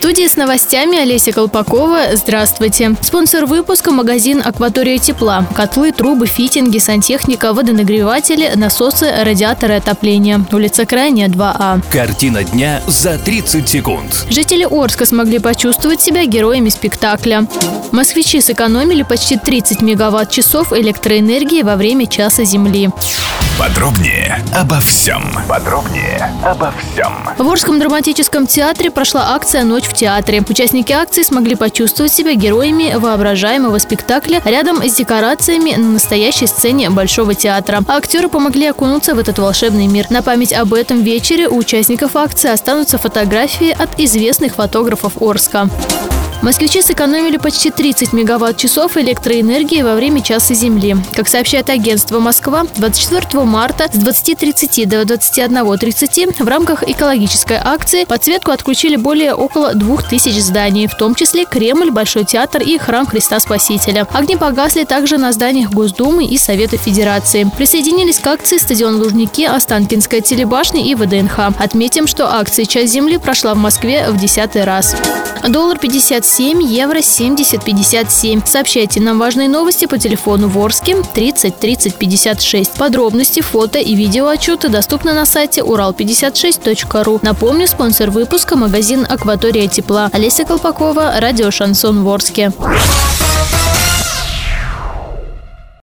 Студии с новостями Олеся Колпакова. Здравствуйте. Спонсор выпуска – магазин «Акватория тепла». Котлы, трубы, фитинги, сантехника, водонагреватели, насосы, радиаторы отопления. Улица Крайняя, 2А. Картина дня за 30 секунд. Жители Орска смогли почувствовать себя героями спектакля. Москвичи сэкономили почти 30 мегаватт-часов электроэнергии во время часа Земли. Подробнее обо всем. Подробнее обо всем. В Орском драматическом театре прошла акция «Ночь в театре». Участники акции смогли почувствовать себя героями воображаемого спектакля рядом с декорациями на настоящей сцене Большого театра. А актеры помогли окунуться в этот волшебный мир. На память об этом вечере у участников акции останутся фотографии от известных фотографов Орска. Москвичи сэкономили почти 30 мегаватт-часов электроэнергии во время часа Земли. Как сообщает агентство «Москва», 24 марта с 20.30 до 21.30 в рамках экологической акции подсветку отключили более около 2000 зданий, в том числе Кремль, Большой театр и Храм Христа Спасителя. Огни погасли также на зданиях Госдумы и Совета Федерации. Присоединились к акции стадион Лужники, Останкинская телебашня и ВДНХ. Отметим, что акция «Часть Земли» прошла в Москве в десятый раз. Доллар 57 евро 70 57. Сообщайте нам важные новости по телефону Ворске 30 30 56. Подробности, фото и видеоотчеты доступны на сайте урал56.ру. Напомню, спонсор выпуска – магазин «Акватория тепла». Олеся Колпакова, радио «Шансон Ворске».